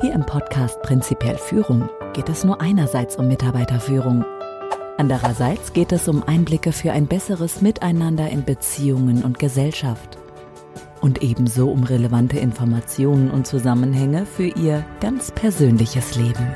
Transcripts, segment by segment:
Hier im Podcast Prinzipiell Führung geht es nur einerseits um Mitarbeiterführung. Andererseits geht es um Einblicke für ein besseres Miteinander in Beziehungen und Gesellschaft. Und ebenso um relevante Informationen und Zusammenhänge für Ihr ganz persönliches Leben.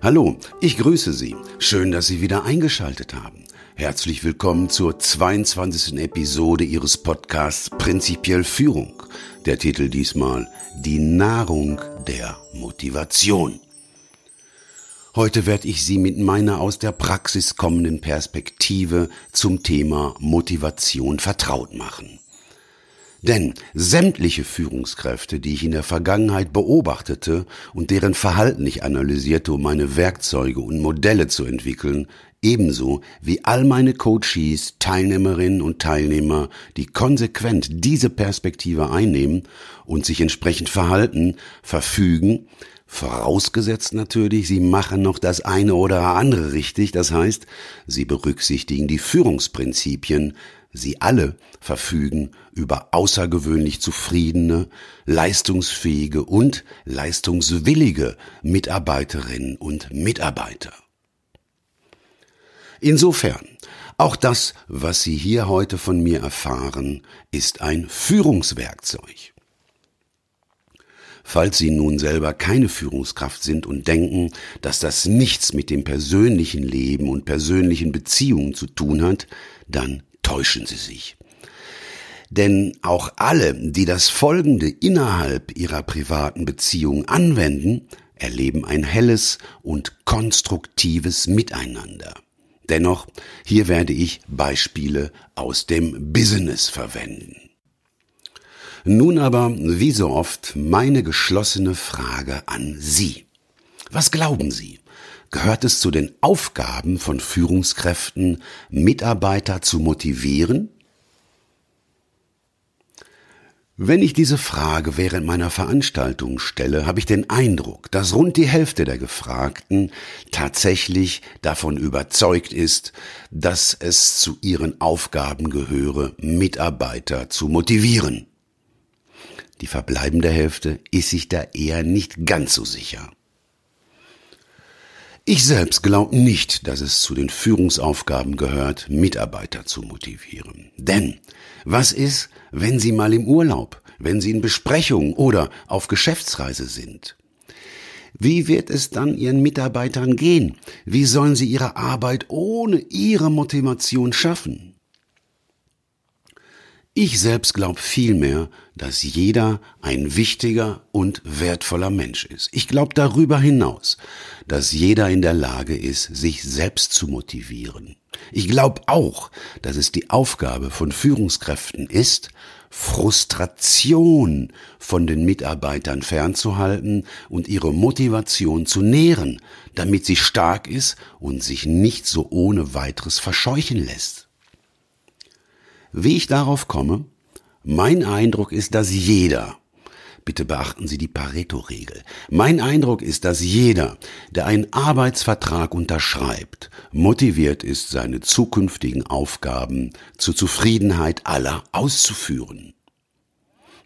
Hallo, ich grüße Sie. Schön, dass Sie wieder eingeschaltet haben. Herzlich willkommen zur 22. Episode Ihres Podcasts Prinzipiell Führung. Der Titel diesmal Die Nahrung der Motivation. Heute werde ich Sie mit meiner aus der Praxis kommenden Perspektive zum Thema Motivation vertraut machen. Denn sämtliche Führungskräfte, die ich in der Vergangenheit beobachtete und deren Verhalten ich analysierte, um meine Werkzeuge und Modelle zu entwickeln, ebenso wie all meine Coaches, Teilnehmerinnen und Teilnehmer, die konsequent diese Perspektive einnehmen und sich entsprechend verhalten, verfügen, vorausgesetzt natürlich, sie machen noch das eine oder andere richtig, das heißt, sie berücksichtigen die Führungsprinzipien, Sie alle verfügen über außergewöhnlich zufriedene, leistungsfähige und leistungswillige Mitarbeiterinnen und Mitarbeiter. Insofern, auch das, was Sie hier heute von mir erfahren, ist ein Führungswerkzeug. Falls Sie nun selber keine Führungskraft sind und denken, dass das nichts mit dem persönlichen Leben und persönlichen Beziehungen zu tun hat, dann täuschen Sie sich. Denn auch alle, die das Folgende innerhalb ihrer privaten Beziehung anwenden, erleben ein helles und konstruktives Miteinander. Dennoch, hier werde ich Beispiele aus dem Business verwenden. Nun aber, wie so oft, meine geschlossene Frage an Sie. Was glauben Sie? Gehört es zu den Aufgaben von Führungskräften, Mitarbeiter zu motivieren? Wenn ich diese Frage während meiner Veranstaltung stelle, habe ich den Eindruck, dass rund die Hälfte der Gefragten tatsächlich davon überzeugt ist, dass es zu ihren Aufgaben gehöre, Mitarbeiter zu motivieren. Die verbleibende Hälfte ist sich da eher nicht ganz so sicher. Ich selbst glaube nicht, dass es zu den Führungsaufgaben gehört, Mitarbeiter zu motivieren. Denn was ist, wenn Sie mal im Urlaub, wenn Sie in Besprechungen oder auf Geschäftsreise sind? Wie wird es dann Ihren Mitarbeitern gehen? Wie sollen sie ihre Arbeit ohne Ihre Motivation schaffen? Ich selbst glaube vielmehr, dass jeder ein wichtiger und wertvoller Mensch ist. Ich glaube darüber hinaus, dass jeder in der Lage ist, sich selbst zu motivieren. Ich glaube auch, dass es die Aufgabe von Führungskräften ist, Frustration von den Mitarbeitern fernzuhalten und ihre Motivation zu nähren, damit sie stark ist und sich nicht so ohne weiteres verscheuchen lässt. Wie ich darauf komme? Mein Eindruck ist, dass jeder, bitte beachten Sie die Pareto-Regel, mein Eindruck ist, dass jeder, der einen Arbeitsvertrag unterschreibt, motiviert ist, seine zukünftigen Aufgaben zur Zufriedenheit aller auszuführen.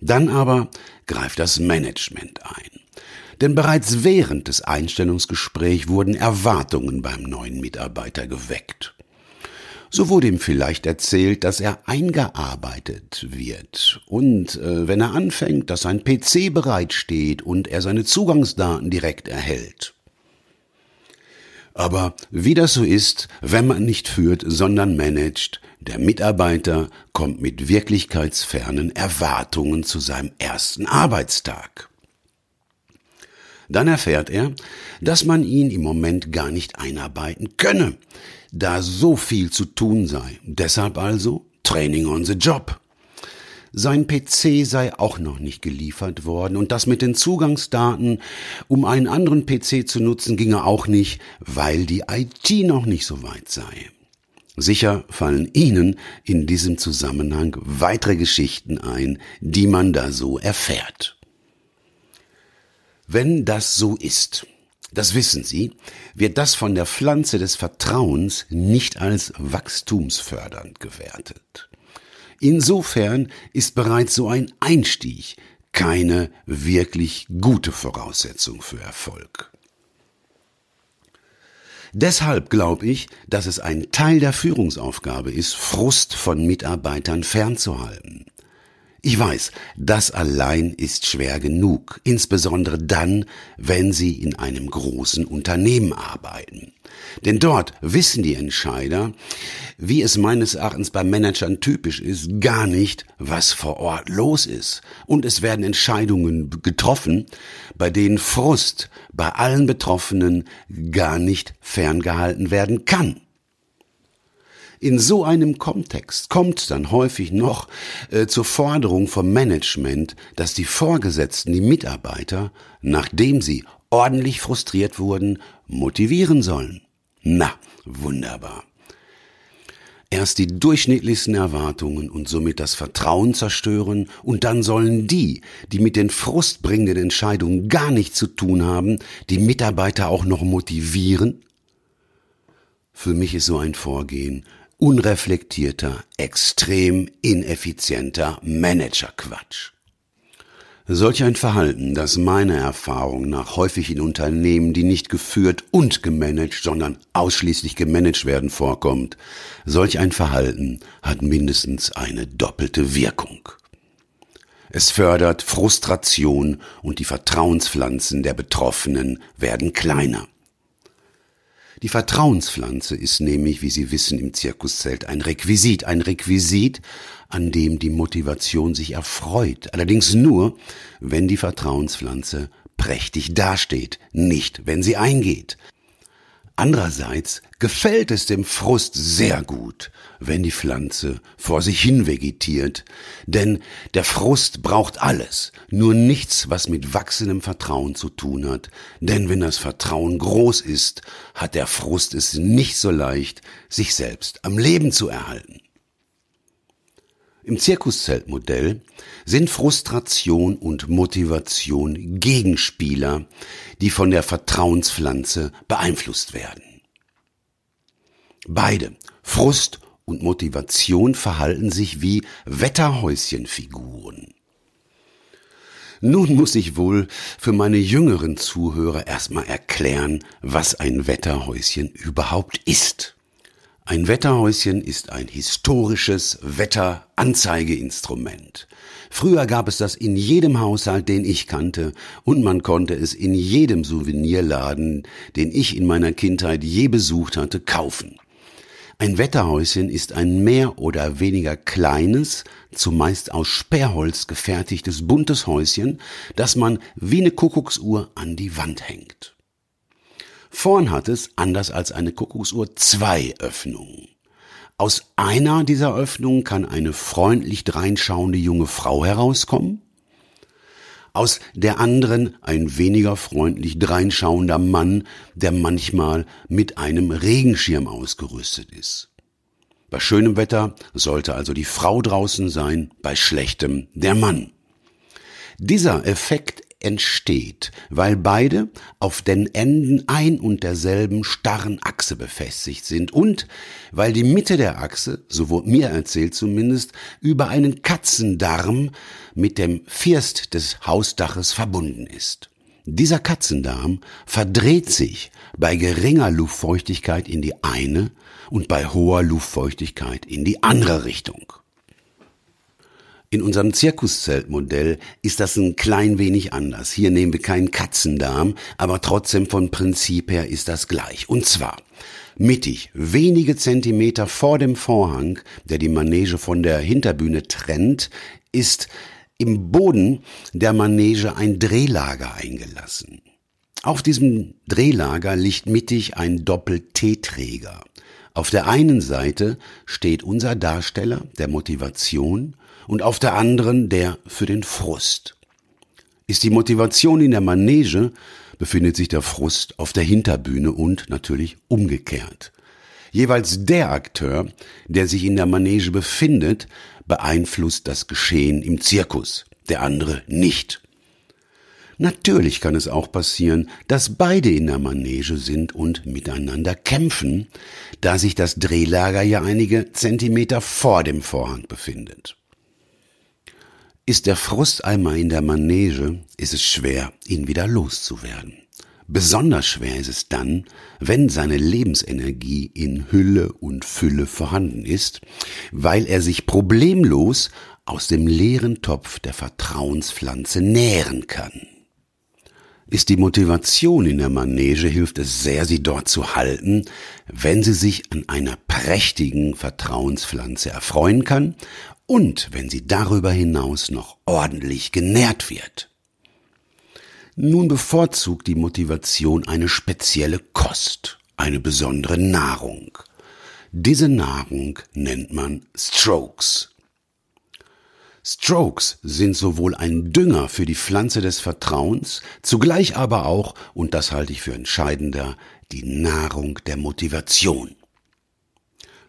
Dann aber greift das Management ein. Denn bereits während des Einstellungsgesprächs wurden Erwartungen beim neuen Mitarbeiter geweckt. So wurde ihm vielleicht erzählt, dass er eingearbeitet wird und äh, wenn er anfängt, dass sein PC bereitsteht und er seine Zugangsdaten direkt erhält. Aber wie das so ist, wenn man nicht führt, sondern managt, der Mitarbeiter kommt mit wirklichkeitsfernen Erwartungen zu seinem ersten Arbeitstag. Dann erfährt er, dass man ihn im Moment gar nicht einarbeiten könne, da so viel zu tun sei. Deshalb also Training on the Job. Sein PC sei auch noch nicht geliefert worden und das mit den Zugangsdaten, um einen anderen PC zu nutzen, ginge auch nicht, weil die IT noch nicht so weit sei. Sicher fallen Ihnen in diesem Zusammenhang weitere Geschichten ein, die man da so erfährt. Wenn das so ist, das wissen Sie, wird das von der Pflanze des Vertrauens nicht als wachstumsfördernd gewertet. Insofern ist bereits so ein Einstieg keine wirklich gute Voraussetzung für Erfolg. Deshalb glaube ich, dass es ein Teil der Führungsaufgabe ist, Frust von Mitarbeitern fernzuhalten. Ich weiß, das allein ist schwer genug, insbesondere dann, wenn Sie in einem großen Unternehmen arbeiten. Denn dort wissen die Entscheider, wie es meines Erachtens bei Managern typisch ist, gar nicht, was vor Ort los ist. Und es werden Entscheidungen getroffen, bei denen Frust bei allen Betroffenen gar nicht ferngehalten werden kann. In so einem Kontext kommt dann häufig noch äh, zur Forderung vom Management, dass die Vorgesetzten die Mitarbeiter, nachdem sie ordentlich frustriert wurden, motivieren sollen. Na, wunderbar. Erst die durchschnittlichsten Erwartungen und somit das Vertrauen zerstören und dann sollen die, die mit den frustbringenden Entscheidungen gar nichts zu tun haben, die Mitarbeiter auch noch motivieren? Für mich ist so ein Vorgehen unreflektierter, extrem ineffizienter Managerquatsch. Solch ein Verhalten, das meiner Erfahrung nach häufig in Unternehmen, die nicht geführt und gemanagt, sondern ausschließlich gemanagt werden, vorkommt, solch ein Verhalten hat mindestens eine doppelte Wirkung. Es fördert Frustration und die Vertrauenspflanzen der Betroffenen werden kleiner. Die Vertrauenspflanze ist nämlich, wie Sie wissen, im Zirkuszelt ein Requisit, ein Requisit, an dem die Motivation sich erfreut. Allerdings nur, wenn die Vertrauenspflanze prächtig dasteht, nicht wenn sie eingeht. Andererseits gefällt es dem Frust sehr gut, wenn die Pflanze vor sich hin vegetiert, denn der Frust braucht alles, nur nichts, was mit wachsendem Vertrauen zu tun hat, denn wenn das Vertrauen groß ist, hat der Frust es nicht so leicht, sich selbst am Leben zu erhalten. Im Zirkuszeltmodell sind Frustration und Motivation Gegenspieler, die von der Vertrauenspflanze beeinflusst werden. Beide, Frust und Motivation, verhalten sich wie Wetterhäuschenfiguren. Nun muss ich wohl für meine jüngeren Zuhörer erstmal erklären, was ein Wetterhäuschen überhaupt ist. Ein Wetterhäuschen ist ein historisches Wetteranzeigeinstrument. Früher gab es das in jedem Haushalt, den ich kannte, und man konnte es in jedem Souvenirladen, den ich in meiner Kindheit je besucht hatte, kaufen. Ein Wetterhäuschen ist ein mehr oder weniger kleines, zumeist aus Sperrholz gefertigtes buntes Häuschen, das man wie eine Kuckucksuhr an die Wand hängt. Vorn hat es, anders als eine Kuckucksuhr, zwei Öffnungen. Aus einer dieser Öffnungen kann eine freundlich dreinschauende junge Frau herauskommen, aus der anderen ein weniger freundlich dreinschauender Mann, der manchmal mit einem Regenschirm ausgerüstet ist. Bei schönem Wetter sollte also die Frau draußen sein, bei schlechtem der Mann. Dieser Effekt entsteht, weil beide auf den Enden ein und derselben starren Achse befestigt sind und weil die Mitte der Achse, so wurde mir erzählt zumindest, über einen Katzendarm mit dem First des Hausdaches verbunden ist. Dieser Katzendarm verdreht sich bei geringer Luftfeuchtigkeit in die eine und bei hoher Luftfeuchtigkeit in die andere Richtung. In unserem Zirkuszeltmodell ist das ein klein wenig anders. Hier nehmen wir keinen Katzendarm, aber trotzdem von Prinzip her ist das gleich. Und zwar mittig, wenige Zentimeter vor dem Vorhang, der die Manege von der Hinterbühne trennt, ist im Boden der Manege ein Drehlager eingelassen. Auf diesem Drehlager liegt mittig ein Doppel-T-Träger. Auf der einen Seite steht unser Darsteller der Motivation und auf der anderen der für den Frust. Ist die Motivation in der Manege, befindet sich der Frust auf der Hinterbühne und natürlich umgekehrt. Jeweils der Akteur, der sich in der Manege befindet, beeinflusst das Geschehen im Zirkus, der andere nicht. Natürlich kann es auch passieren, dass beide in der Manege sind und miteinander kämpfen, da sich das Drehlager ja einige Zentimeter vor dem Vorhang befindet. Ist der Frust einmal in der Manege, ist es schwer, ihn wieder loszuwerden. Besonders schwer ist es dann, wenn seine Lebensenergie in Hülle und Fülle vorhanden ist, weil er sich problemlos aus dem leeren Topf der Vertrauenspflanze nähren kann. Ist die Motivation in der Manege, hilft es sehr, sie dort zu halten, wenn sie sich an einer prächtigen Vertrauenspflanze erfreuen kann und wenn sie darüber hinaus noch ordentlich genährt wird. Nun bevorzugt die Motivation eine spezielle Kost, eine besondere Nahrung. Diese Nahrung nennt man Strokes. Strokes sind sowohl ein Dünger für die Pflanze des Vertrauens, zugleich aber auch, und das halte ich für entscheidender, die Nahrung der Motivation.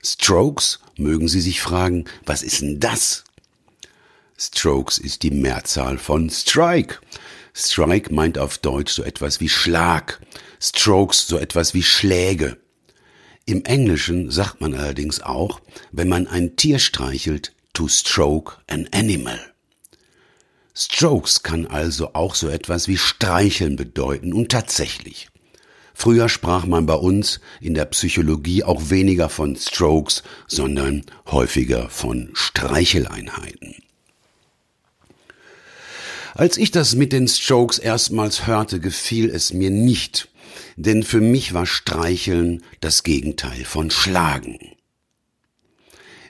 Strokes, mögen Sie sich fragen, was ist denn das? Strokes ist die Mehrzahl von Strike. Strike meint auf Deutsch so etwas wie Schlag, Strokes so etwas wie Schläge. Im Englischen sagt man allerdings auch, wenn man ein Tier streichelt, to stroke an animal. Strokes kann also auch so etwas wie streicheln bedeuten und tatsächlich. Früher sprach man bei uns in der Psychologie auch weniger von Strokes, sondern häufiger von Streicheleinheiten. Als ich das mit den Strokes erstmals hörte, gefiel es mir nicht, denn für mich war Streicheln das Gegenteil von Schlagen.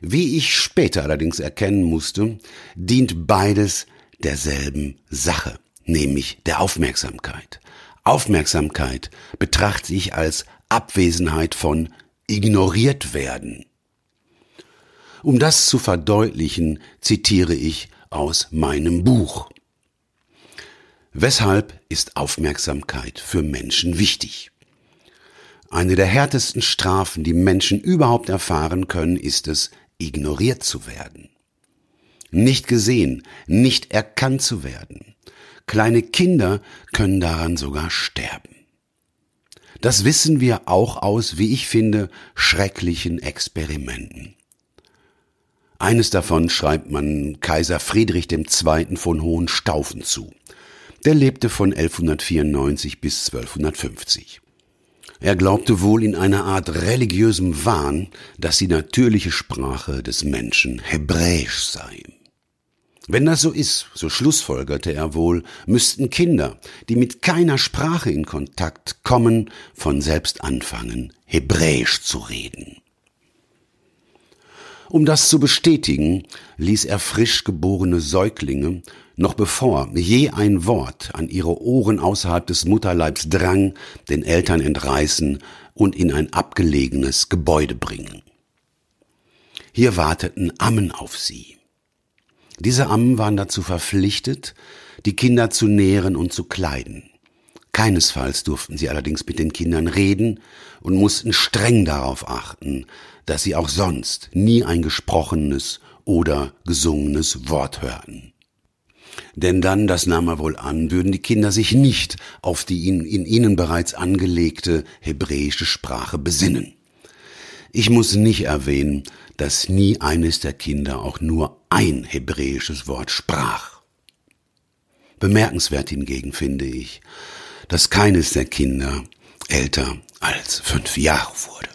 Wie ich später allerdings erkennen musste, dient beides derselben Sache, nämlich der Aufmerksamkeit. Aufmerksamkeit betrachte ich als Abwesenheit von ignoriert werden. Um das zu verdeutlichen, zitiere ich aus meinem Buch. Weshalb ist Aufmerksamkeit für Menschen wichtig? Eine der härtesten Strafen, die Menschen überhaupt erfahren können, ist es, ignoriert zu werden. Nicht gesehen, nicht erkannt zu werden. Kleine Kinder können daran sogar sterben. Das wissen wir auch aus, wie ich finde, schrecklichen Experimenten. Eines davon schreibt man Kaiser Friedrich II. von Hohenstaufen zu. Der lebte von 1194 bis 1250. Er glaubte wohl in einer Art religiösem Wahn, dass die natürliche Sprache des Menschen Hebräisch sei. Wenn das so ist, so schlussfolgerte er wohl, müssten Kinder, die mit keiner Sprache in Kontakt kommen, von selbst anfangen, Hebräisch zu reden. Um das zu bestätigen, ließ er frisch geborene Säuglinge, noch bevor je ein Wort an ihre Ohren außerhalb des Mutterleibs drang, den Eltern entreißen und in ein abgelegenes Gebäude bringen. Hier warteten Ammen auf sie. Diese Ammen waren dazu verpflichtet, die Kinder zu nähren und zu kleiden. Keinesfalls durften sie allerdings mit den Kindern reden und mussten streng darauf achten, dass sie auch sonst nie ein gesprochenes oder gesungenes Wort hörten. Denn dann, das nahm er wohl an, würden die Kinder sich nicht auf die in, in ihnen bereits angelegte hebräische Sprache besinnen. Ich muss nicht erwähnen, dass nie eines der Kinder auch nur ein hebräisches Wort sprach. Bemerkenswert hingegen finde ich, dass keines der Kinder älter als fünf Jahre wurde.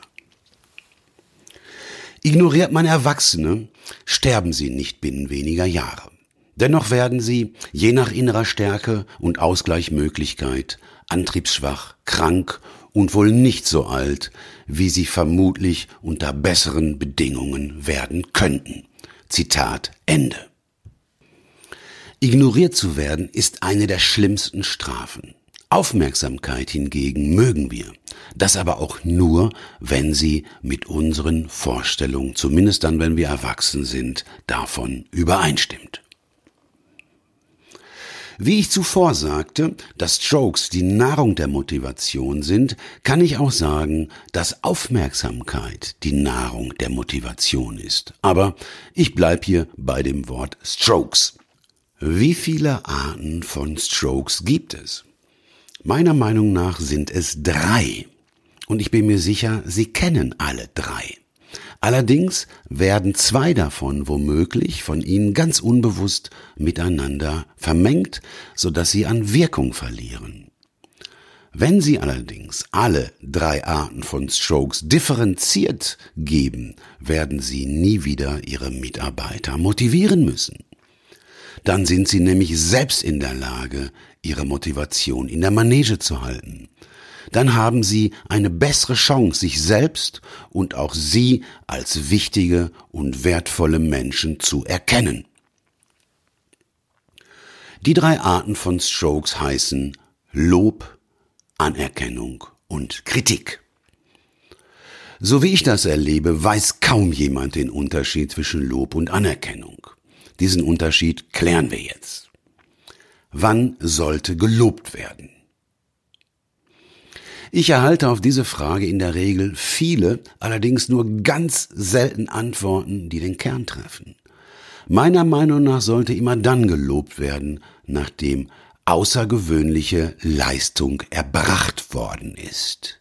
Ignoriert man Erwachsene, sterben sie nicht binnen weniger Jahre. Dennoch werden sie, je nach innerer Stärke und Ausgleichmöglichkeit, antriebsschwach, krank und wohl nicht so alt, wie sie vermutlich unter besseren Bedingungen werden könnten. Zitat Ende. Ignoriert zu werden ist eine der schlimmsten Strafen. Aufmerksamkeit hingegen mögen wir. Das aber auch nur, wenn sie mit unseren Vorstellungen, zumindest dann, wenn wir erwachsen sind, davon übereinstimmt. Wie ich zuvor sagte, dass Jokes die Nahrung der Motivation sind, kann ich auch sagen, dass Aufmerksamkeit die Nahrung der Motivation ist. Aber ich bleib hier bei dem Wort Strokes. Wie viele Arten von Strokes gibt es? Meiner Meinung nach sind es drei. Und ich bin mir sicher, Sie kennen alle drei. Allerdings werden zwei davon womöglich von ihnen ganz unbewusst miteinander vermengt, so dass sie an Wirkung verlieren. Wenn Sie allerdings alle drei Arten von Strokes differenziert geben, werden Sie nie wieder Ihre Mitarbeiter motivieren müssen. Dann sind Sie nämlich selbst in der Lage, Ihre Motivation in der Manege zu halten. Dann haben Sie eine bessere Chance, sich selbst und auch Sie als wichtige und wertvolle Menschen zu erkennen. Die drei Arten von Strokes heißen Lob, Anerkennung und Kritik. So wie ich das erlebe, weiß kaum jemand den Unterschied zwischen Lob und Anerkennung. Diesen Unterschied klären wir jetzt. Wann sollte gelobt werden? Ich erhalte auf diese Frage in der Regel viele, allerdings nur ganz selten Antworten, die den Kern treffen. Meiner Meinung nach sollte immer dann gelobt werden, nachdem außergewöhnliche Leistung erbracht worden ist.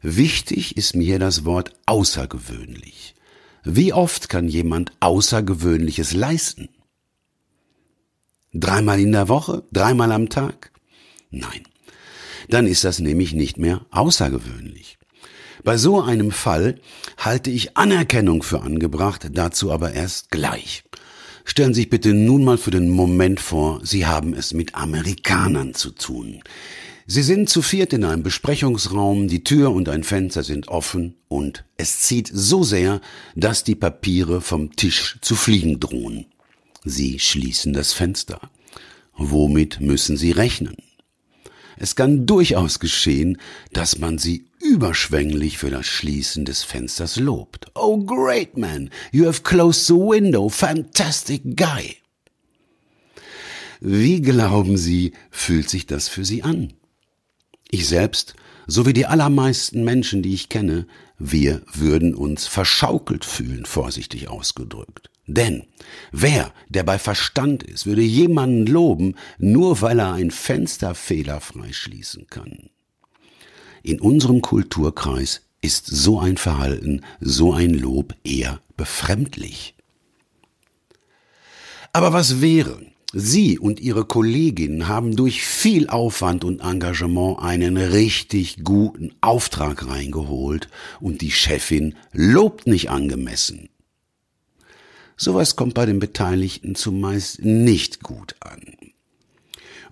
Wichtig ist mir das Wort außergewöhnlich. Wie oft kann jemand Außergewöhnliches leisten? Dreimal in der Woche? Dreimal am Tag? Nein. Dann ist das nämlich nicht mehr außergewöhnlich. Bei so einem Fall halte ich Anerkennung für angebracht, dazu aber erst gleich. Stellen Sie sich bitte nun mal für den Moment vor, Sie haben es mit Amerikanern zu tun. Sie sind zu viert in einem Besprechungsraum, die Tür und ein Fenster sind offen und es zieht so sehr, dass die Papiere vom Tisch zu fliegen drohen. Sie schließen das Fenster. Womit müssen Sie rechnen? Es kann durchaus geschehen, dass man sie überschwänglich für das Schließen des Fensters lobt. Oh great man, you have closed the window, fantastic guy. Wie glauben Sie, fühlt sich das für Sie an? Ich selbst, so wie die allermeisten Menschen, die ich kenne, wir würden uns verschaukelt fühlen, vorsichtig ausgedrückt. Denn wer, der bei Verstand ist, würde jemanden loben, nur weil er ein Fenster fehlerfrei schließen kann. In unserem Kulturkreis ist so ein Verhalten, so ein Lob eher befremdlich. Aber was wäre, Sie und Ihre Kolleginnen haben durch viel Aufwand und Engagement einen richtig guten Auftrag reingeholt und die Chefin lobt nicht angemessen. Sowas kommt bei den Beteiligten zumeist nicht gut an.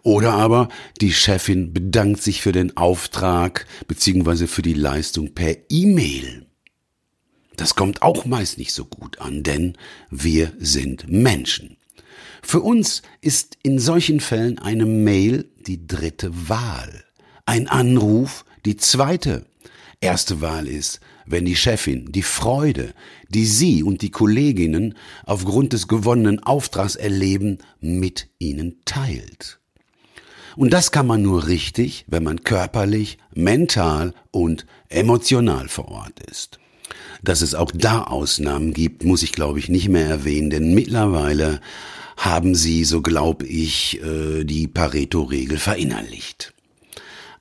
Oder aber die Chefin bedankt sich für den Auftrag bzw. für die Leistung per E-Mail. Das kommt auch meist nicht so gut an, denn wir sind Menschen. Für uns ist in solchen Fällen eine Mail die dritte Wahl, ein Anruf die zweite. Erste Wahl ist, wenn die Chefin die Freude, die Sie und die Kolleginnen aufgrund des gewonnenen Auftrags erleben, mit Ihnen teilt. Und das kann man nur richtig, wenn man körperlich, mental und emotional vor Ort ist. Dass es auch da Ausnahmen gibt, muss ich glaube ich nicht mehr erwähnen, denn mittlerweile haben sie, so glaube ich, äh, die Pareto-Regel verinnerlicht.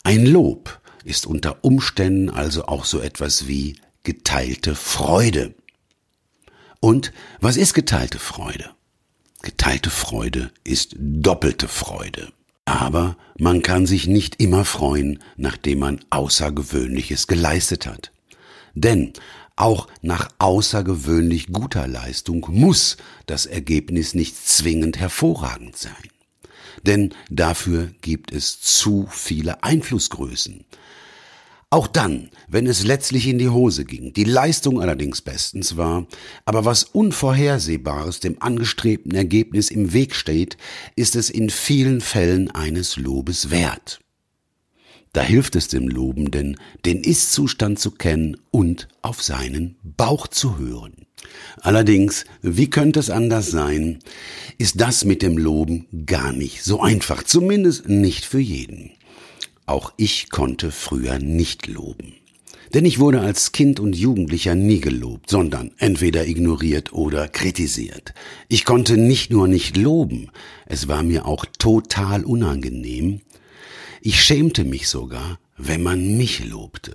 Ein Lob ist unter Umständen also auch so etwas wie geteilte Freude. Und was ist geteilte Freude? Geteilte Freude ist doppelte Freude. Aber man kann sich nicht immer freuen, nachdem man Außergewöhnliches geleistet hat. Denn auch nach außergewöhnlich guter Leistung muss das Ergebnis nicht zwingend hervorragend sein. Denn dafür gibt es zu viele Einflussgrößen. Auch dann, wenn es letztlich in die Hose ging, die Leistung allerdings bestens war, aber was Unvorhersehbares dem angestrebten Ergebnis im Weg steht, ist es in vielen Fällen eines Lobes wert. Da hilft es dem Lobenden, den Ist-Zustand zu kennen und auf seinen Bauch zu hören. Allerdings, wie könnte es anders sein, ist das mit dem Loben gar nicht so einfach, zumindest nicht für jeden. Auch ich konnte früher nicht loben. Denn ich wurde als Kind und Jugendlicher nie gelobt, sondern entweder ignoriert oder kritisiert. Ich konnte nicht nur nicht loben, es war mir auch total unangenehm. Ich schämte mich sogar, wenn man mich lobte.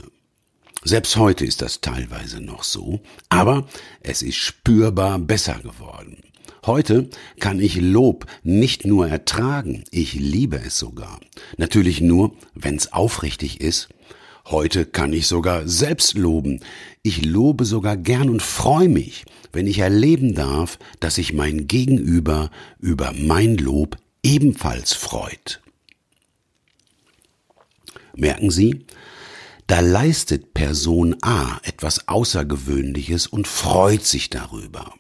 Selbst heute ist das teilweise noch so, aber es ist spürbar besser geworden. Heute kann ich Lob nicht nur ertragen, ich liebe es sogar. Natürlich nur, wenn's aufrichtig ist. Heute kann ich sogar selbst loben. Ich lobe sogar gern und freue mich, wenn ich erleben darf, dass sich mein Gegenüber über mein Lob ebenfalls freut. Merken Sie, da leistet Person A etwas Außergewöhnliches und freut sich darüber.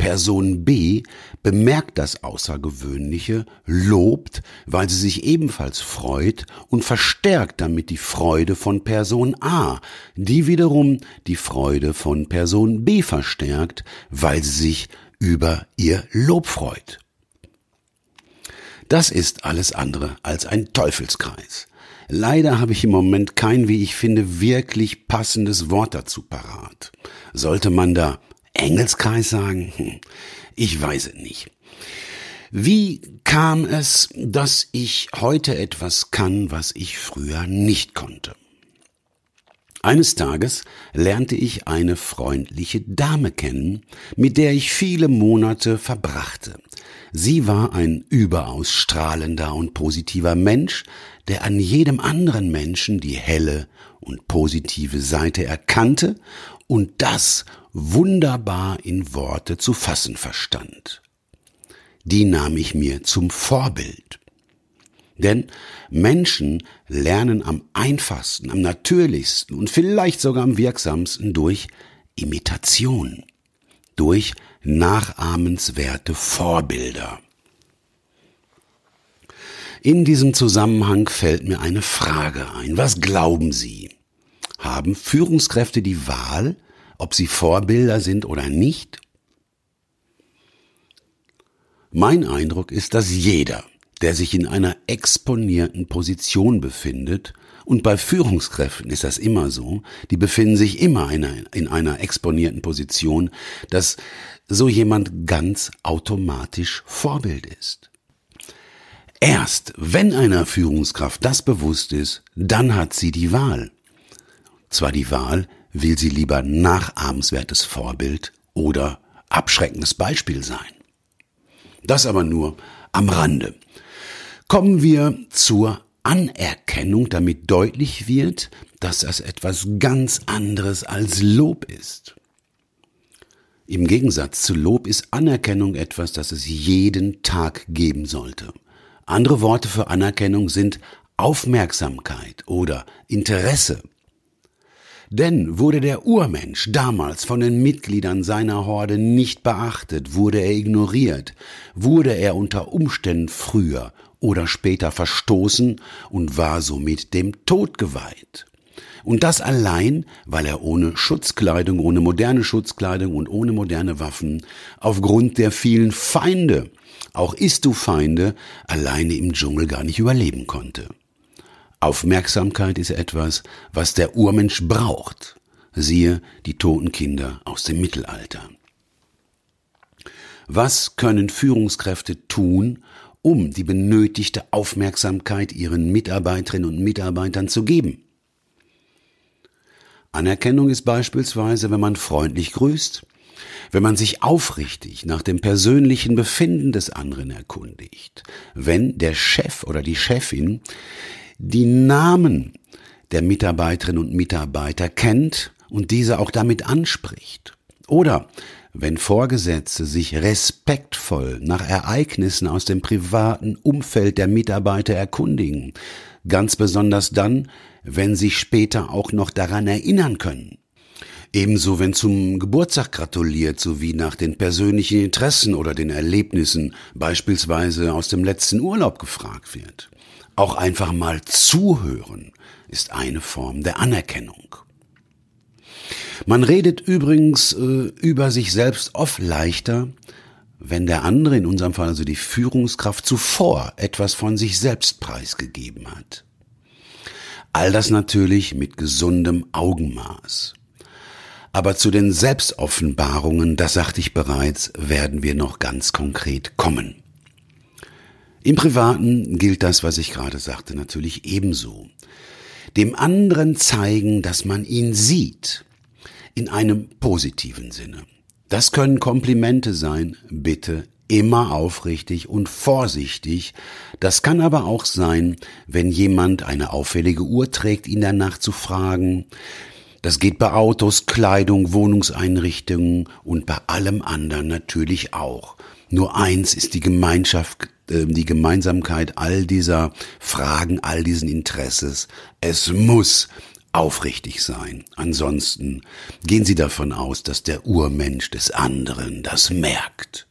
Person B bemerkt das Außergewöhnliche, lobt, weil sie sich ebenfalls freut und verstärkt damit die Freude von Person A, die wiederum die Freude von Person B verstärkt, weil sie sich über ihr Lob freut. Das ist alles andere als ein Teufelskreis. Leider habe ich im Moment kein, wie ich finde, wirklich passendes Wort dazu parat. Sollte man da Engelskreis sagen? Hm, ich weiß es nicht. Wie kam es, dass ich heute etwas kann, was ich früher nicht konnte? Eines Tages lernte ich eine freundliche Dame kennen, mit der ich viele Monate verbrachte. Sie war ein überaus strahlender und positiver Mensch, der an jedem anderen Menschen die helle und positive Seite erkannte und das wunderbar in Worte zu fassen verstand. Die nahm ich mir zum Vorbild. Denn Menschen lernen am einfachsten, am natürlichsten und vielleicht sogar am wirksamsten durch Imitation, durch nachahmenswerte Vorbilder. In diesem Zusammenhang fällt mir eine Frage ein. Was glauben Sie? Haben Führungskräfte die Wahl, ob sie Vorbilder sind oder nicht? Mein Eindruck ist, dass jeder, der sich in einer exponierten Position befindet, und bei Führungskräften ist das immer so, die befinden sich immer in einer, in einer exponierten Position, dass so jemand ganz automatisch Vorbild ist. Erst wenn einer Führungskraft das bewusst ist, dann hat sie die Wahl. Zwar die Wahl, will sie lieber nachahmenswertes Vorbild oder abschreckendes Beispiel sein. Das aber nur am Rande. Kommen wir zur Anerkennung, damit deutlich wird, dass das etwas ganz anderes als Lob ist. Im Gegensatz zu Lob ist Anerkennung etwas, das es jeden Tag geben sollte. Andere Worte für Anerkennung sind Aufmerksamkeit oder Interesse. Denn wurde der Urmensch damals von den Mitgliedern seiner Horde nicht beachtet, wurde er ignoriert, wurde er unter Umständen früher oder später verstoßen und war somit dem Tod geweiht. Und das allein, weil er ohne Schutzkleidung, ohne moderne Schutzkleidung und ohne moderne Waffen aufgrund der vielen Feinde, auch Istu-Feinde, alleine im Dschungel gar nicht überleben konnte. Aufmerksamkeit ist etwas, was der Urmensch braucht. Siehe die toten Kinder aus dem Mittelalter. Was können Führungskräfte tun, um die benötigte Aufmerksamkeit ihren Mitarbeiterinnen und Mitarbeitern zu geben? Anerkennung ist beispielsweise, wenn man freundlich grüßt, wenn man sich aufrichtig nach dem persönlichen Befinden des anderen erkundigt, wenn der Chef oder die Chefin die Namen der Mitarbeiterinnen und Mitarbeiter kennt und diese auch damit anspricht. Oder wenn Vorgesetzte sich respektvoll nach Ereignissen aus dem privaten Umfeld der Mitarbeiter erkundigen, ganz besonders dann, wenn sie später auch noch daran erinnern können. Ebenso wenn zum Geburtstag gratuliert sowie nach den persönlichen Interessen oder den Erlebnissen beispielsweise aus dem letzten Urlaub gefragt wird. Auch einfach mal zuhören ist eine Form der Anerkennung. Man redet übrigens äh, über sich selbst oft leichter, wenn der andere, in unserem Fall also die Führungskraft, zuvor etwas von sich selbst preisgegeben hat. All das natürlich mit gesundem Augenmaß. Aber zu den Selbstoffenbarungen, das sagte ich bereits, werden wir noch ganz konkret kommen. Im Privaten gilt das, was ich gerade sagte, natürlich ebenso. dem anderen zeigen, dass man ihn sieht, in einem positiven Sinne. Das können Komplimente sein, bitte immer aufrichtig und vorsichtig. Das kann aber auch sein, wenn jemand eine auffällige Uhr trägt, ihn danach zu fragen. Das geht bei Autos, Kleidung, Wohnungseinrichtungen und bei allem anderen natürlich auch. Nur eins ist die Gemeinschaft, äh, die Gemeinsamkeit all dieser Fragen, all diesen Interesses. Es muss aufrichtig sein. Ansonsten gehen Sie davon aus, dass der Urmensch des anderen das merkt.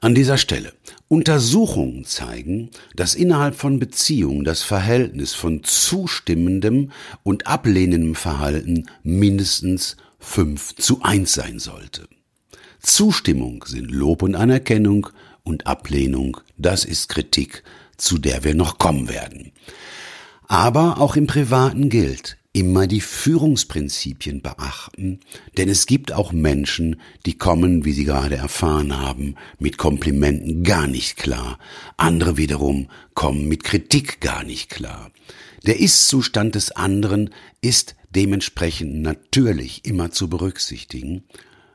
An dieser Stelle Untersuchungen zeigen, dass innerhalb von Beziehungen das Verhältnis von zustimmendem und ablehnendem Verhalten mindestens fünf zu eins sein sollte. Zustimmung sind Lob und Anerkennung und Ablehnung, das ist Kritik, zu der wir noch kommen werden. Aber auch im Privaten gilt, immer die Führungsprinzipien beachten, denn es gibt auch Menschen, die kommen, wie Sie gerade erfahren haben, mit Komplimenten gar nicht klar. Andere wiederum kommen mit Kritik gar nicht klar. Der Ist-Zustand des anderen ist dementsprechend natürlich immer zu berücksichtigen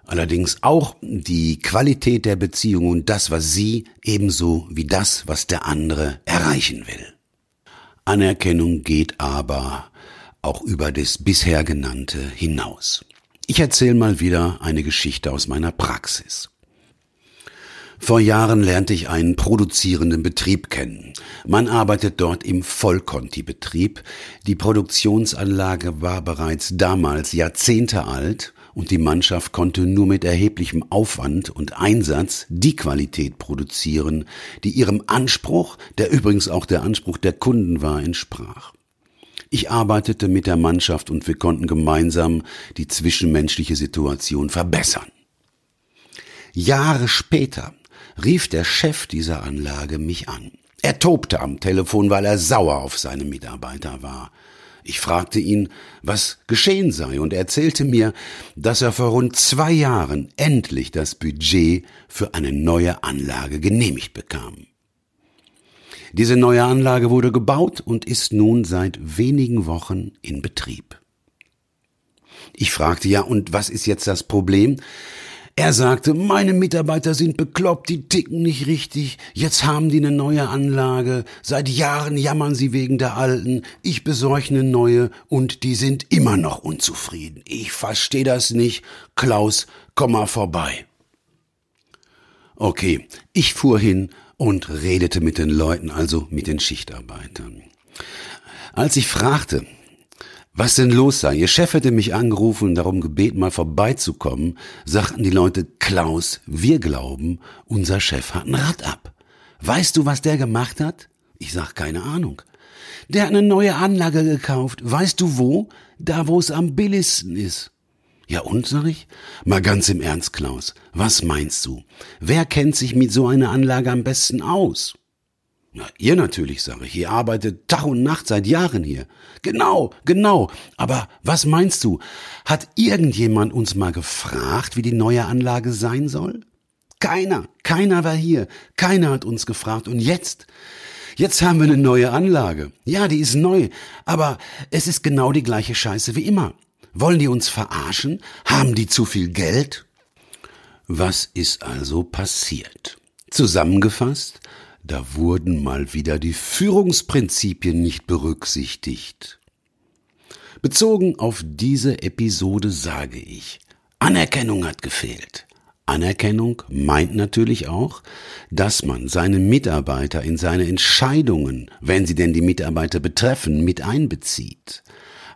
allerdings auch die Qualität der Beziehung und das, was sie ebenso wie das, was der andere erreichen will. Anerkennung geht aber auch über das bisher genannte hinaus. Ich erzähle mal wieder eine Geschichte aus meiner Praxis. Vor Jahren lernte ich einen produzierenden Betrieb kennen. Man arbeitet dort im Vollkonti-Betrieb. Die Produktionsanlage war bereits damals Jahrzehnte alt und die Mannschaft konnte nur mit erheblichem Aufwand und Einsatz die Qualität produzieren, die ihrem Anspruch, der übrigens auch der Anspruch der Kunden war, entsprach. Ich arbeitete mit der Mannschaft und wir konnten gemeinsam die zwischenmenschliche Situation verbessern. Jahre später rief der Chef dieser Anlage mich an. Er tobte am Telefon, weil er sauer auf seine Mitarbeiter war. Ich fragte ihn, was geschehen sei, und er erzählte mir, dass er vor rund zwei Jahren endlich das Budget für eine neue Anlage genehmigt bekam. Diese neue Anlage wurde gebaut und ist nun seit wenigen Wochen in Betrieb. Ich fragte ja, und was ist jetzt das Problem? Er sagte, meine Mitarbeiter sind bekloppt, die ticken nicht richtig, jetzt haben die eine neue Anlage, seit Jahren jammern sie wegen der alten, ich besorge eine neue und die sind immer noch unzufrieden. Ich verstehe das nicht. Klaus, komm mal vorbei. Okay, ich fuhr hin und redete mit den Leuten, also mit den Schichtarbeitern. Als ich fragte, was denn los sei. Ihr Chef hätte mich angerufen und darum gebeten, mal vorbeizukommen, sagten die Leute, Klaus, wir glauben, unser Chef hat ein Rad ab. Weißt du, was der gemacht hat? Ich sag keine Ahnung. Der hat eine neue Anlage gekauft. Weißt du wo? Da, wo es am billigsten ist. Ja und, sag ich? Mal ganz im Ernst, Klaus. Was meinst du? Wer kennt sich mit so einer Anlage am besten aus? Na, ihr natürlich, sage ich. Ihr arbeitet Tag und Nacht seit Jahren hier. Genau, genau. Aber was meinst du? Hat irgendjemand uns mal gefragt, wie die neue Anlage sein soll? Keiner. Keiner war hier. Keiner hat uns gefragt. Und jetzt? Jetzt haben wir eine neue Anlage. Ja, die ist neu. Aber es ist genau die gleiche Scheiße wie immer. Wollen die uns verarschen? Haben die zu viel Geld? Was ist also passiert? Zusammengefasst, da wurden mal wieder die Führungsprinzipien nicht berücksichtigt. Bezogen auf diese Episode sage ich, Anerkennung hat gefehlt. Anerkennung meint natürlich auch, dass man seine Mitarbeiter in seine Entscheidungen, wenn sie denn die Mitarbeiter betreffen, mit einbezieht.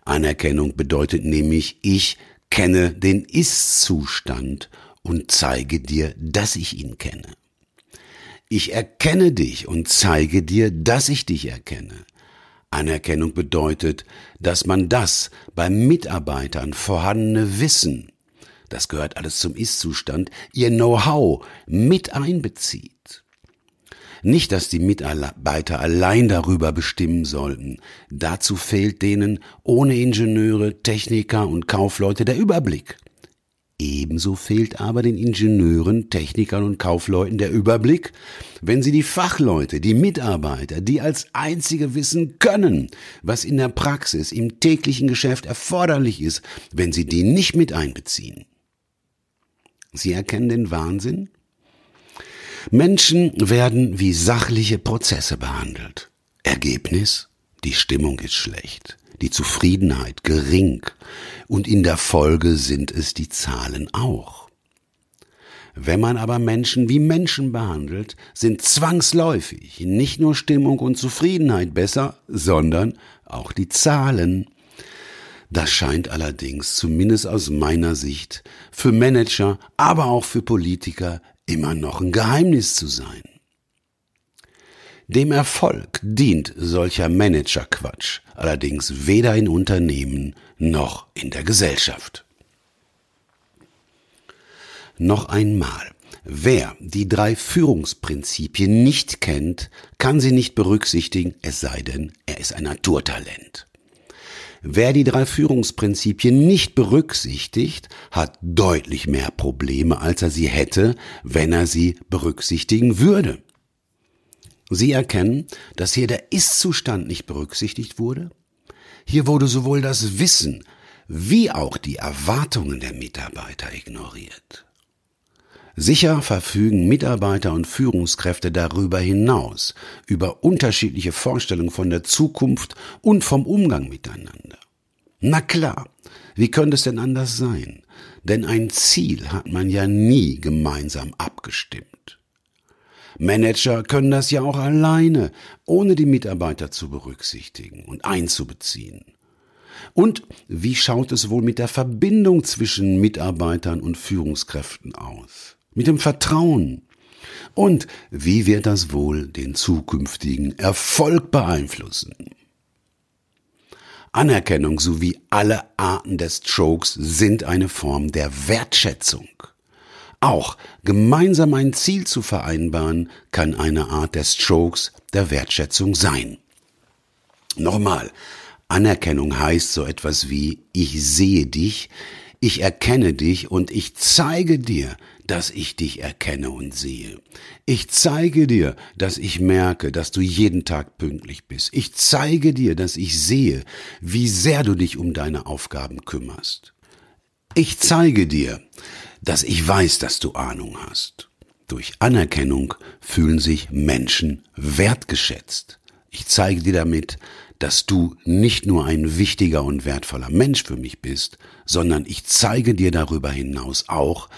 Anerkennung bedeutet nämlich, ich kenne den Ist-Zustand und zeige dir, dass ich ihn kenne. Ich erkenne dich und zeige dir, dass ich dich erkenne. Anerkennung bedeutet, dass man das beim Mitarbeitern vorhandene Wissen, das gehört alles zum Ist-Zustand, ihr Know-how mit einbezieht. Nicht, dass die Mitarbeiter allein darüber bestimmen sollten. Dazu fehlt denen ohne Ingenieure, Techniker und Kaufleute der Überblick. Ebenso fehlt aber den Ingenieuren, Technikern und Kaufleuten der Überblick, wenn sie die Fachleute, die Mitarbeiter, die als einzige wissen können, was in der Praxis, im täglichen Geschäft erforderlich ist, wenn sie die nicht mit einbeziehen. Sie erkennen den Wahnsinn? Menschen werden wie sachliche Prozesse behandelt. Ergebnis? Die Stimmung ist schlecht die Zufriedenheit gering und in der Folge sind es die Zahlen auch. Wenn man aber Menschen wie Menschen behandelt, sind zwangsläufig nicht nur Stimmung und Zufriedenheit besser, sondern auch die Zahlen. Das scheint allerdings, zumindest aus meiner Sicht, für Manager, aber auch für Politiker immer noch ein Geheimnis zu sein. Dem Erfolg dient solcher Managerquatsch allerdings weder in Unternehmen noch in der Gesellschaft. Noch einmal. Wer die drei Führungsprinzipien nicht kennt, kann sie nicht berücksichtigen, es sei denn, er ist ein Naturtalent. Wer die drei Führungsprinzipien nicht berücksichtigt, hat deutlich mehr Probleme, als er sie hätte, wenn er sie berücksichtigen würde. Sie erkennen, dass hier der Ist-Zustand nicht berücksichtigt wurde. Hier wurde sowohl das Wissen wie auch die Erwartungen der Mitarbeiter ignoriert. Sicher verfügen Mitarbeiter und Führungskräfte darüber hinaus über unterschiedliche Vorstellungen von der Zukunft und vom Umgang miteinander. Na klar, wie könnte es denn anders sein? Denn ein Ziel hat man ja nie gemeinsam abgestimmt. Manager können das ja auch alleine, ohne die Mitarbeiter zu berücksichtigen und einzubeziehen. Und wie schaut es wohl mit der Verbindung zwischen Mitarbeitern und Führungskräften aus? Mit dem Vertrauen? Und wie wird das wohl den zukünftigen Erfolg beeinflussen? Anerkennung sowie alle Arten des Strokes sind eine Form der Wertschätzung. Auch gemeinsam ein Ziel zu vereinbaren, kann eine Art des Strokes der Wertschätzung sein. Nochmal, Anerkennung heißt so etwas wie ich sehe dich, ich erkenne dich und ich zeige dir, dass ich dich erkenne und sehe. Ich zeige dir, dass ich merke, dass du jeden Tag pünktlich bist. Ich zeige dir, dass ich sehe, wie sehr du dich um deine Aufgaben kümmerst. Ich zeige dir, dass ich weiß, dass du Ahnung hast. Durch Anerkennung fühlen sich Menschen wertgeschätzt. Ich zeige dir damit, dass du nicht nur ein wichtiger und wertvoller Mensch für mich bist, sondern ich zeige dir darüber hinaus auch,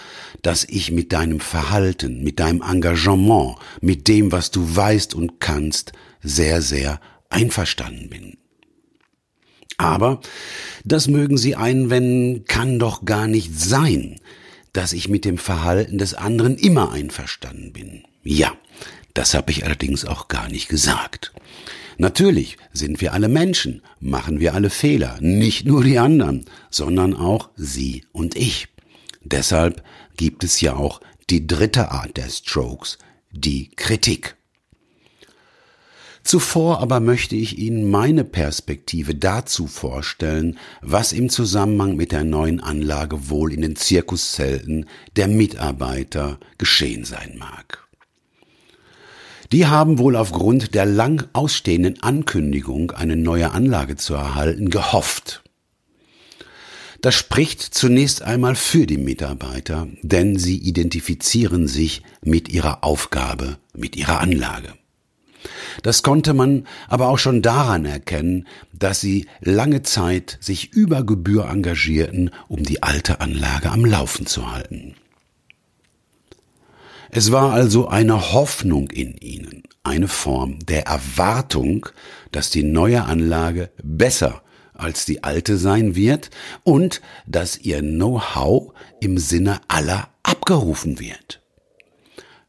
dass ich mit deinem Verhalten, mit deinem Engagement, mit dem, was du weißt und kannst, sehr, sehr einverstanden bin. Aber, das mögen Sie einwenden, kann doch gar nicht sein dass ich mit dem Verhalten des anderen immer einverstanden bin. Ja, das habe ich allerdings auch gar nicht gesagt. Natürlich sind wir alle Menschen, machen wir alle Fehler, nicht nur die anderen, sondern auch Sie und ich. Deshalb gibt es ja auch die dritte Art der Strokes, die Kritik. Zuvor aber möchte ich Ihnen meine Perspektive dazu vorstellen, was im Zusammenhang mit der neuen Anlage wohl in den Zirkuszelten der Mitarbeiter geschehen sein mag. Die haben wohl aufgrund der lang ausstehenden Ankündigung, eine neue Anlage zu erhalten, gehofft. Das spricht zunächst einmal für die Mitarbeiter, denn sie identifizieren sich mit ihrer Aufgabe, mit ihrer Anlage. Das konnte man aber auch schon daran erkennen, dass sie lange Zeit sich über Gebühr engagierten, um die alte Anlage am Laufen zu halten. Es war also eine Hoffnung in ihnen, eine Form der Erwartung, dass die neue Anlage besser als die alte sein wird und dass ihr Know-how im Sinne aller abgerufen wird.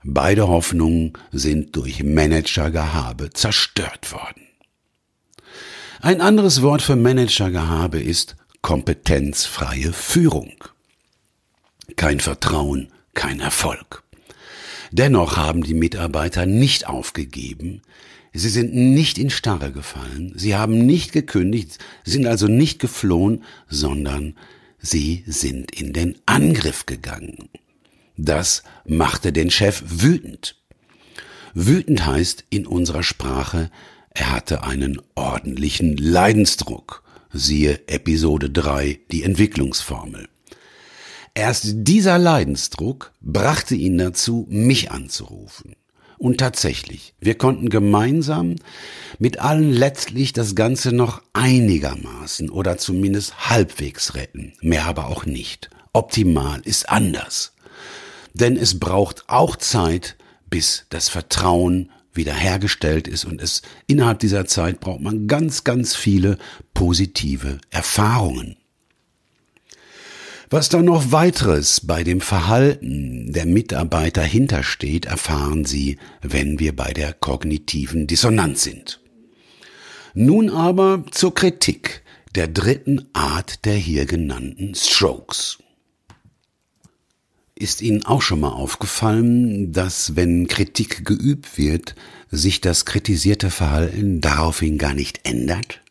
Beide Hoffnungen sind durch Managergehabe zerstört worden. Ein anderes Wort für Managergehabe ist kompetenzfreie Führung. Kein Vertrauen, kein Erfolg. Dennoch haben die Mitarbeiter nicht aufgegeben, sie sind nicht in Starre gefallen, sie haben nicht gekündigt, sind also nicht geflohen, sondern Sie sind in den Angriff gegangen. Das machte den Chef wütend. Wütend heißt in unserer Sprache, er hatte einen ordentlichen Leidensdruck. Siehe Episode 3, die Entwicklungsformel. Erst dieser Leidensdruck brachte ihn dazu, mich anzurufen. Und tatsächlich, wir konnten gemeinsam mit allen letztlich das Ganze noch einigermaßen oder zumindest halbwegs retten, mehr aber auch nicht. Optimal ist anders. Denn es braucht auch Zeit, bis das Vertrauen wiederhergestellt ist und es innerhalb dieser Zeit braucht man ganz, ganz viele positive Erfahrungen. Was da noch weiteres bei dem Verhalten der Mitarbeiter hintersteht, erfahren Sie, wenn wir bei der kognitiven Dissonanz sind. Nun aber zur Kritik der dritten Art der hier genannten Strokes. Ist Ihnen auch schon mal aufgefallen, dass wenn Kritik geübt wird, sich das kritisierte Verhalten daraufhin gar nicht ändert?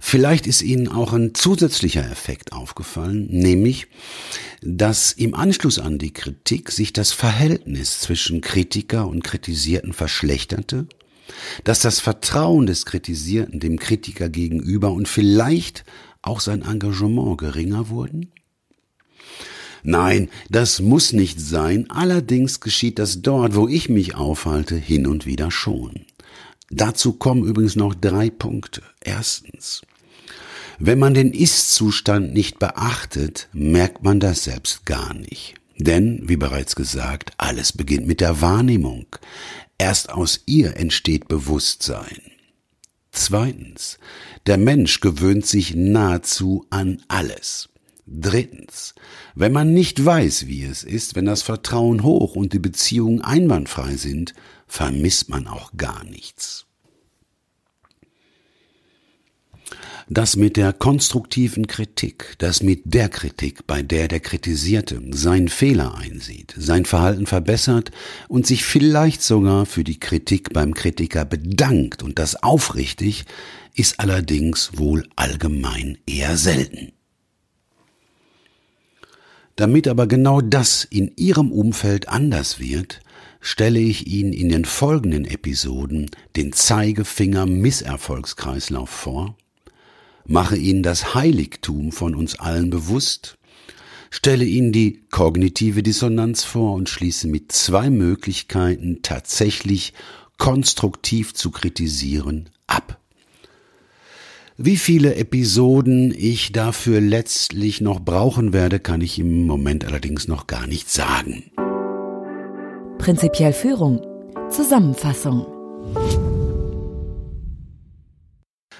Vielleicht ist Ihnen auch ein zusätzlicher Effekt aufgefallen, nämlich, dass im Anschluss an die Kritik sich das Verhältnis zwischen Kritiker und Kritisierten verschlechterte, dass das Vertrauen des Kritisierten dem Kritiker gegenüber und vielleicht auch sein Engagement geringer wurden? Nein, das muss nicht sein, allerdings geschieht das dort, wo ich mich aufhalte, hin und wieder schon. Dazu kommen übrigens noch drei Punkte. Erstens. Wenn man den Ist-Zustand nicht beachtet, merkt man das selbst gar nicht. Denn, wie bereits gesagt, alles beginnt mit der Wahrnehmung. Erst aus ihr entsteht Bewusstsein. Zweitens. Der Mensch gewöhnt sich nahezu an alles. Drittens. Wenn man nicht weiß, wie es ist, wenn das Vertrauen hoch und die Beziehungen einwandfrei sind, vermisst man auch gar nichts. Das mit der konstruktiven Kritik, das mit der Kritik, bei der der Kritisierte seinen Fehler einsieht, sein Verhalten verbessert und sich vielleicht sogar für die Kritik beim Kritiker bedankt und das aufrichtig, ist allerdings wohl allgemein eher selten. Damit aber genau das in Ihrem Umfeld anders wird, stelle ich Ihnen in den folgenden Episoden den Zeigefinger-Misserfolgskreislauf vor, mache Ihnen das Heiligtum von uns allen bewusst, stelle Ihnen die kognitive Dissonanz vor und schließe mit zwei Möglichkeiten tatsächlich konstruktiv zu kritisieren ab. Wie viele Episoden ich dafür letztlich noch brauchen werde, kann ich im Moment allerdings noch gar nicht sagen. Prinzipiell Führung. Zusammenfassung.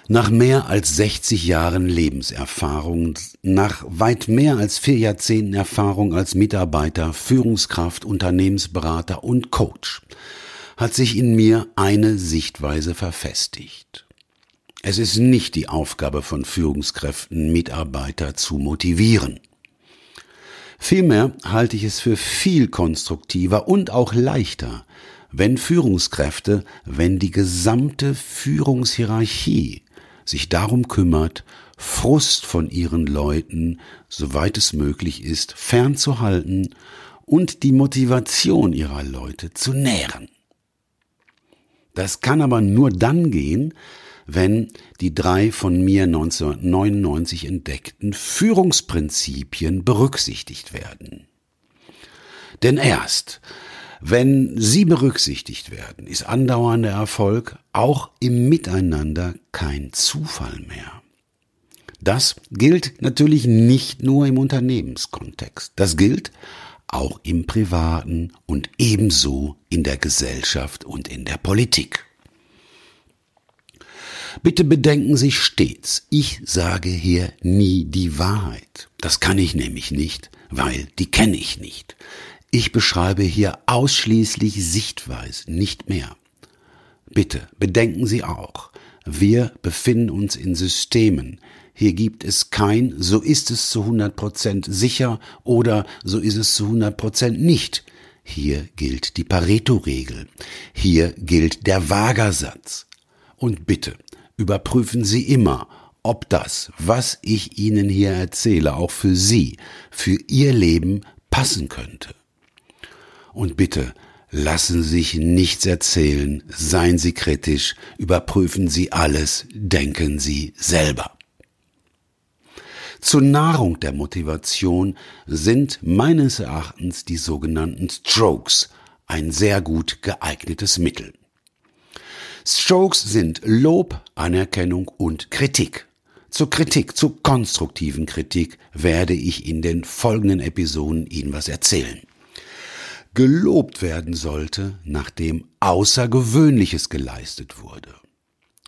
Nach mehr als 60 Jahren Lebenserfahrung, nach weit mehr als vier Jahrzehnten Erfahrung als Mitarbeiter, Führungskraft, Unternehmensberater und Coach, hat sich in mir eine Sichtweise verfestigt. Es ist nicht die Aufgabe von Führungskräften, Mitarbeiter zu motivieren. Vielmehr halte ich es für viel konstruktiver und auch leichter, wenn Führungskräfte, wenn die gesamte Führungshierarchie sich darum kümmert, Frust von ihren Leuten, soweit es möglich ist, fernzuhalten und die Motivation ihrer Leute zu nähren. Das kann aber nur dann gehen, wenn die drei von mir 1999 entdeckten Führungsprinzipien berücksichtigt werden. Denn erst, wenn sie berücksichtigt werden, ist andauernder Erfolg auch im Miteinander kein Zufall mehr. Das gilt natürlich nicht nur im Unternehmenskontext. Das gilt auch im privaten und ebenso in der Gesellschaft und in der Politik. Bitte bedenken Sie stets, ich sage hier nie die Wahrheit. Das kann ich nämlich nicht, weil die kenne ich nicht. Ich beschreibe hier ausschließlich Sichtweise, nicht mehr. Bitte bedenken Sie auch, wir befinden uns in Systemen. Hier gibt es kein, so ist es zu 100 Prozent sicher oder so ist es zu 100 Prozent nicht. Hier gilt die Pareto-Regel. Hier gilt der Wagersatz. Und bitte, überprüfen Sie immer, ob das, was ich Ihnen hier erzähle, auch für Sie, für Ihr Leben passen könnte. Und bitte, lassen Sie sich nichts erzählen, seien Sie kritisch, überprüfen Sie alles, denken Sie selber. Zur Nahrung der Motivation sind meines Erachtens die sogenannten Strokes ein sehr gut geeignetes Mittel. Strokes sind Lob, Anerkennung und Kritik. Zur Kritik, zur konstruktiven Kritik werde ich in den folgenden Episoden Ihnen was erzählen. Gelobt werden sollte, nachdem Außergewöhnliches geleistet wurde.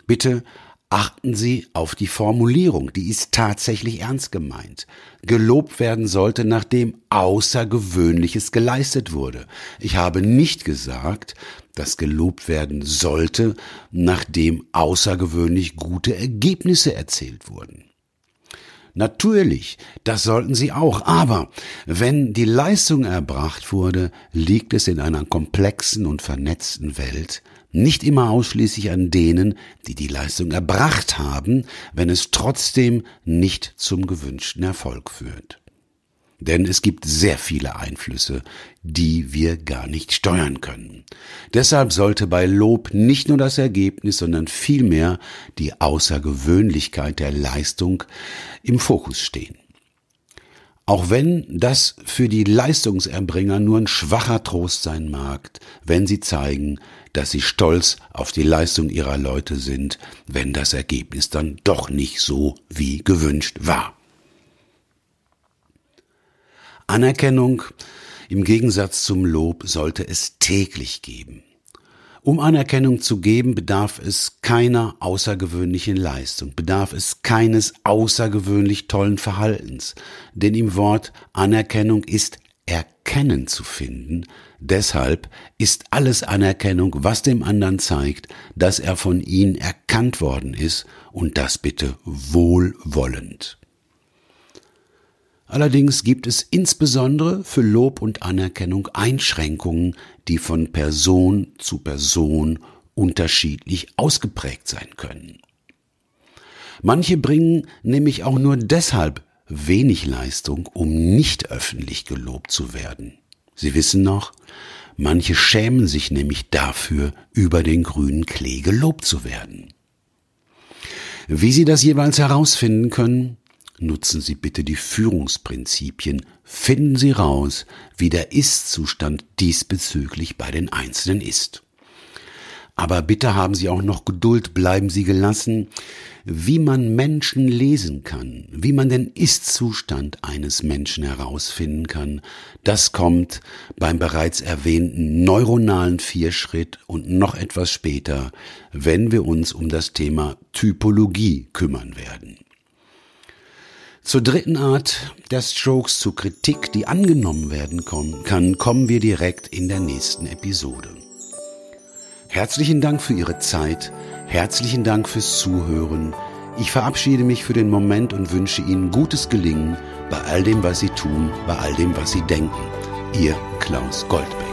Bitte Achten Sie auf die Formulierung, die ist tatsächlich ernst gemeint. Gelobt werden sollte, nachdem Außergewöhnliches geleistet wurde. Ich habe nicht gesagt, dass gelobt werden sollte, nachdem außergewöhnlich gute Ergebnisse erzielt wurden. Natürlich, das sollten Sie auch, aber wenn die Leistung erbracht wurde, liegt es in einer komplexen und vernetzten Welt nicht immer ausschließlich an denen, die die Leistung erbracht haben, wenn es trotzdem nicht zum gewünschten Erfolg führt. Denn es gibt sehr viele Einflüsse, die wir gar nicht steuern können. Deshalb sollte bei Lob nicht nur das Ergebnis, sondern vielmehr die Außergewöhnlichkeit der Leistung im Fokus stehen. Auch wenn das für die Leistungserbringer nur ein schwacher Trost sein mag, wenn sie zeigen, dass sie stolz auf die Leistung ihrer Leute sind, wenn das Ergebnis dann doch nicht so wie gewünscht war. Anerkennung im Gegensatz zum Lob sollte es täglich geben. Um Anerkennung zu geben, bedarf es keiner außergewöhnlichen Leistung, bedarf es keines außergewöhnlich tollen Verhaltens, denn im Wort Anerkennung ist Erkennen zu finden, deshalb ist alles Anerkennung, was dem anderen zeigt, dass er von ihnen erkannt worden ist und das bitte wohlwollend. Allerdings gibt es insbesondere für Lob und Anerkennung Einschränkungen, die von Person zu Person unterschiedlich ausgeprägt sein können. Manche bringen nämlich auch nur deshalb wenig Leistung, um nicht öffentlich gelobt zu werden. Sie wissen noch, manche schämen sich nämlich dafür, über den grünen Klee gelobt zu werden. Wie Sie das jeweils herausfinden können, nutzen Sie bitte die Führungsprinzipien, finden Sie raus, wie der Ist-Zustand diesbezüglich bei den Einzelnen ist. Aber bitte haben Sie auch noch Geduld, bleiben Sie gelassen, wie man Menschen lesen kann, wie man den Ist-Zustand eines Menschen herausfinden kann, das kommt beim bereits erwähnten neuronalen Vierschritt und noch etwas später, wenn wir uns um das Thema Typologie kümmern werden. Zur dritten Art der Strokes zur Kritik, die angenommen werden kann, kommen wir direkt in der nächsten Episode. Herzlichen Dank für Ihre Zeit, herzlichen Dank fürs Zuhören. Ich verabschiede mich für den Moment und wünsche Ihnen gutes Gelingen bei all dem, was Sie tun, bei all dem, was Sie denken. Ihr Klaus Goldberg.